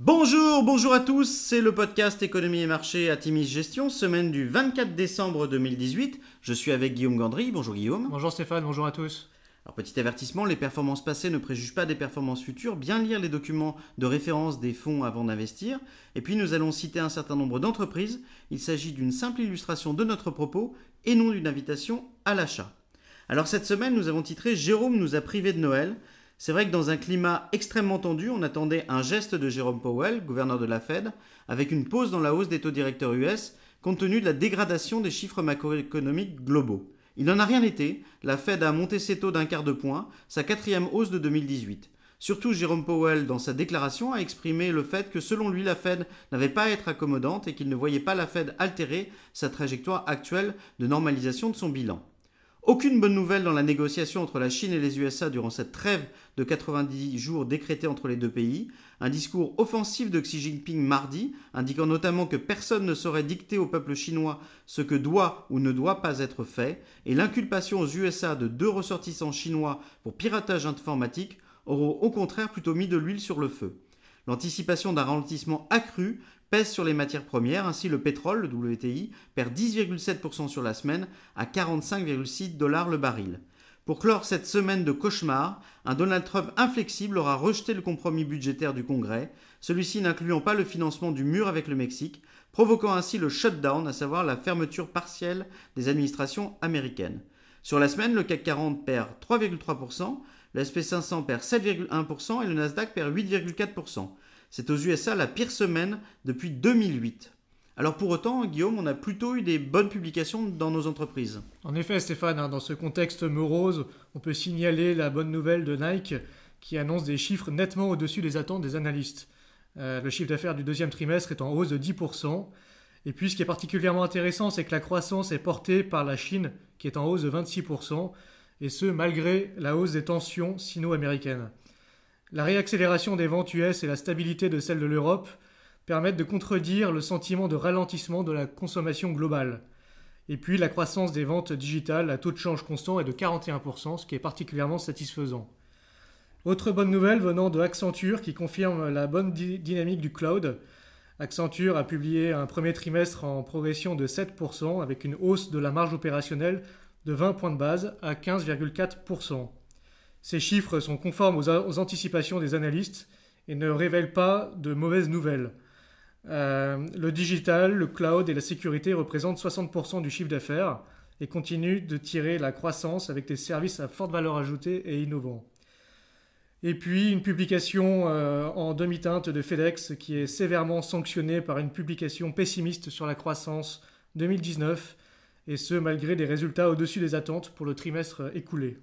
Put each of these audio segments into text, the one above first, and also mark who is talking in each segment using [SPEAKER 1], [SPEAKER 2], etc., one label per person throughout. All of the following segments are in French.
[SPEAKER 1] Bonjour, bonjour à tous, c'est le podcast Économie et Marché à Timis Gestion, semaine du 24 décembre 2018. Je suis avec Guillaume Gandry. Bonjour Guillaume.
[SPEAKER 2] Bonjour Stéphane, bonjour à tous.
[SPEAKER 1] Alors petit avertissement, les performances passées ne préjugent pas des performances futures. Bien lire les documents de référence des fonds avant d'investir. Et puis nous allons citer un certain nombre d'entreprises. Il s'agit d'une simple illustration de notre propos et non d'une invitation à l'achat. Alors cette semaine, nous avons titré Jérôme nous a privé de Noël. C'est vrai que dans un climat extrêmement tendu, on attendait un geste de Jérôme Powell, gouverneur de la Fed, avec une pause dans la hausse des taux directeurs US, compte tenu de la dégradation des chiffres macroéconomiques globaux. Il n'en a rien été, la Fed a monté ses taux d'un quart de point, sa quatrième hausse de 2018. Surtout, Jérôme Powell, dans sa déclaration, a exprimé le fait que selon lui, la Fed n'avait pas à être accommodante et qu'il ne voyait pas la Fed altérer sa trajectoire actuelle de normalisation de son bilan. Aucune bonne nouvelle dans la négociation entre la Chine et les USA durant cette trêve de 90 jours décrétée entre les deux pays. Un discours offensif de Xi Jinping mardi, indiquant notamment que personne ne saurait dicter au peuple chinois ce que doit ou ne doit pas être fait, et l'inculpation aux USA de deux ressortissants chinois pour piratage informatique auront au contraire plutôt mis de l'huile sur le feu. L'anticipation d'un ralentissement accru pèse sur les matières premières. Ainsi, le pétrole, le WTI, perd 10,7% sur la semaine à 45,6 dollars le baril. Pour clore cette semaine de cauchemar, un Donald Trump inflexible aura rejeté le compromis budgétaire du Congrès, celui-ci n'incluant pas le financement du mur avec le Mexique, provoquant ainsi le shutdown, à savoir la fermeture partielle des administrations américaines. Sur la semaine, le CAC 40 perd 3,3%, le SP500 perd 7,1% et le Nasdaq perd 8,4%. C'est aux USA la pire semaine depuis 2008. Alors pour autant, Guillaume, on a plutôt eu des bonnes publications dans nos entreprises.
[SPEAKER 2] En effet, Stéphane, hein, dans ce contexte morose, on peut signaler la bonne nouvelle de Nike qui annonce des chiffres nettement au-dessus des attentes des analystes. Euh, le chiffre d'affaires du deuxième trimestre est en hausse de 10%. Et puis ce qui est particulièrement intéressant, c'est que la croissance est portée par la Chine qui est en hausse de 26%, et ce malgré la hausse des tensions sino-américaines. La réaccélération des ventes US et la stabilité de celle de l'Europe permettent de contredire le sentiment de ralentissement de la consommation globale. Et puis la croissance des ventes digitales à taux de change constant est de 41%, ce qui est particulièrement satisfaisant. Autre bonne nouvelle venant de Accenture qui confirme la bonne dynamique du cloud. Accenture a publié un premier trimestre en progression de 7% avec une hausse de la marge opérationnelle de 20 points de base à 15,4%. Ces chiffres sont conformes aux, anticipations des analystes et ne révèlent pas de mauvaises nouvelles. Euh, le digital, le cloud et la sécurité représentent 60% du chiffre d'affaires et continuent de tirer la croissance avec des services à forte valeur ajoutée et innovants. Et puis une publication euh, en demi-teinte de FedEx qui est sévèrement sanctionnée par une publication pessimiste sur la croissance 2019, et ce malgré des résultats au-dessus des attentes pour le trimestre écoulé.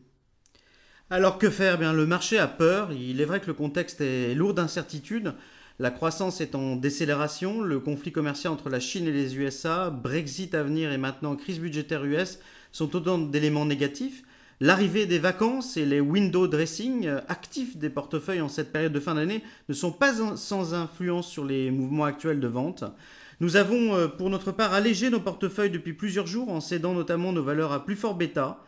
[SPEAKER 1] Alors que faire? Bien, Le marché a peur. Il est vrai que le contexte est lourd d'incertitudes. La croissance est en décélération, le conflit commercial entre la Chine et les USA, Brexit à venir et maintenant crise budgétaire US sont autant d'éléments négatifs. L'arrivée des vacances et les window dressing actifs des portefeuilles en cette période de fin d'année ne sont pas sans influence sur les mouvements actuels de vente. Nous avons euh, pour notre part allégé nos portefeuilles depuis plusieurs jours en cédant notamment nos valeurs à plus fort bêta.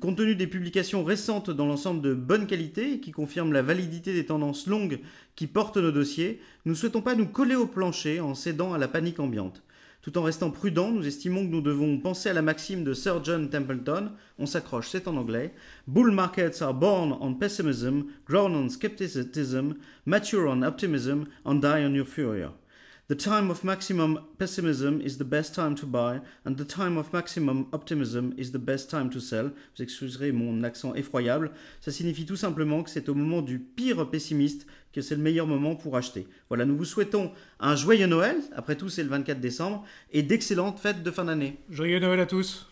[SPEAKER 1] Compte tenu des publications récentes dans l'ensemble de bonne qualité qui confirment la validité des tendances longues qui portent nos dossiers, nous ne souhaitons pas nous coller au plancher en cédant à la panique ambiante. Tout en restant prudents, nous estimons que nous devons penser à la maxime de Sir John Templeton, on s'accroche, c'est en anglais, Bull markets are born on pessimism, grown on skepticism, mature on optimism, and die on euphoria. The time of maximum pessimism is the best time to buy, and the time of maximum optimism is the best time to sell. Vous excuserez mon accent effroyable. Ça signifie tout simplement que c'est au moment du pire pessimiste que c'est le meilleur moment pour acheter. Voilà, nous vous souhaitons un joyeux Noël. Après tout, c'est le 24 décembre et d'excellentes fêtes de fin d'année.
[SPEAKER 2] Joyeux Noël à tous.